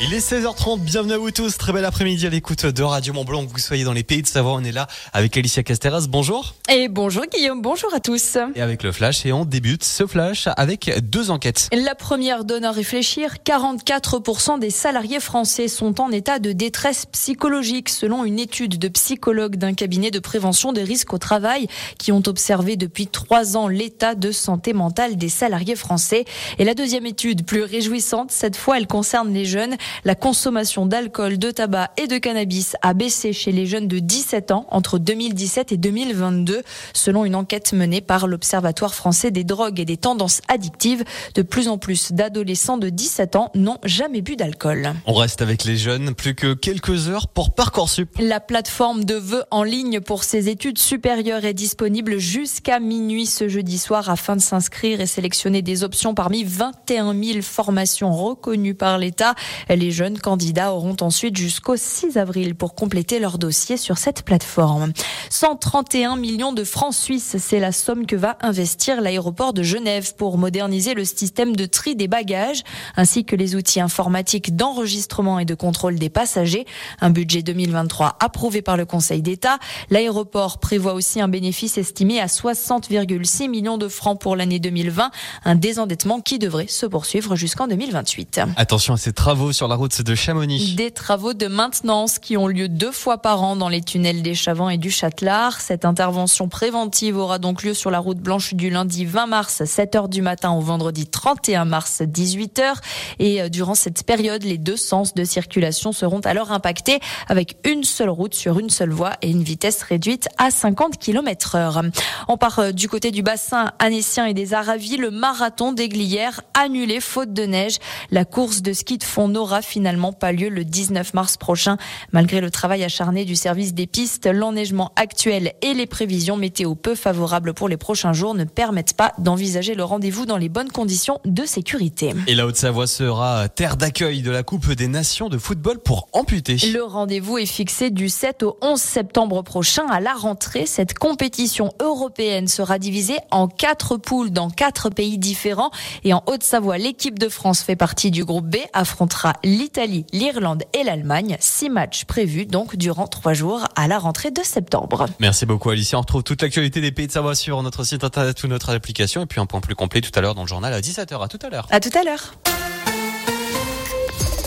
Il est 16h30, bienvenue à vous tous, très bel après-midi à l'écoute de Radio Mont Blanc, que vous soyez dans les pays de Savoie, on est là avec Alicia Casteras, bonjour. Et bonjour Guillaume, bonjour à tous. Et avec le Flash, et on débute ce Flash avec deux enquêtes. La première donne à réfléchir, 44% des salariés français sont en état de détresse psychologique selon une étude de psychologues d'un cabinet de prévention des risques au travail qui ont observé depuis trois ans l'état de santé mentale des salariés français. Et la deuxième étude, plus réjouissante, cette fois elle concerne les jeunes. La consommation d'alcool, de tabac et de cannabis a baissé chez les jeunes de 17 ans entre 2017 et 2022, selon une enquête menée par l'Observatoire français des drogues et des tendances addictives. De plus en plus d'adolescents de 17 ans n'ont jamais bu d'alcool. On reste avec les jeunes, plus que quelques heures pour Parcoursup. La plateforme de vœux en ligne pour ces études supérieures est disponible jusqu'à minuit ce jeudi soir afin de s'inscrire et sélectionner des options parmi 21 000 formations reconnues par l'État. Les jeunes candidats auront ensuite jusqu'au 6 avril pour compléter leur dossier sur cette plateforme. 131 millions de francs suisses, c'est la somme que va investir l'aéroport de Genève pour moderniser le système de tri des bagages ainsi que les outils informatiques d'enregistrement et de contrôle des passagers. Un budget 2023 approuvé par le Conseil d'État. L'aéroport prévoit aussi un bénéfice estimé à 60,6 millions de francs pour l'année 2020, un désendettement qui devrait se poursuivre jusqu'en 2028. Attention à ces travaux sur la route de Chamonix. Des travaux de maintenance qui ont lieu deux fois par an dans les tunnels des Chavants et du Châtelard. Cette intervention préventive aura donc lieu sur la route blanche du lundi 20 mars 7h du matin au vendredi 31 mars 18h. Et euh, durant cette période, les deux sens de circulation seront alors impactés avec une seule route sur une seule voie et une vitesse réduite à 50 km heure. On part euh, du côté du bassin annécien et des Aravis. Le marathon d'Aiglières annulé faute de neige. La course de ski de fond n'aura finalement pas lieu le 19 mars prochain. Malgré le travail acharné du service des pistes, l'enneigement actuel et les prévisions météo peu favorables pour les prochains jours ne permettent pas d'envisager le rendez-vous dans les bonnes conditions de sécurité. Et la Haute-Savoie sera terre d'accueil de la Coupe des Nations de football pour amputer. Le rendez-vous est fixé du 7 au 11 septembre prochain à la rentrée. Cette compétition européenne sera divisée en quatre poules dans quatre pays différents. Et en Haute-Savoie, l'équipe de France fait partie du groupe B, affrontera l'Italie, l'Irlande et l'Allemagne. Six matchs prévus donc durant trois jours à la rentrée de septembre. Merci beaucoup Alicia. On retrouve toute l'actualité des pays de Savoie sur notre site internet ou notre application. Et puis un point plus complet tout à l'heure dans le journal à 17h. À tout à l'heure. À tout à l'heure.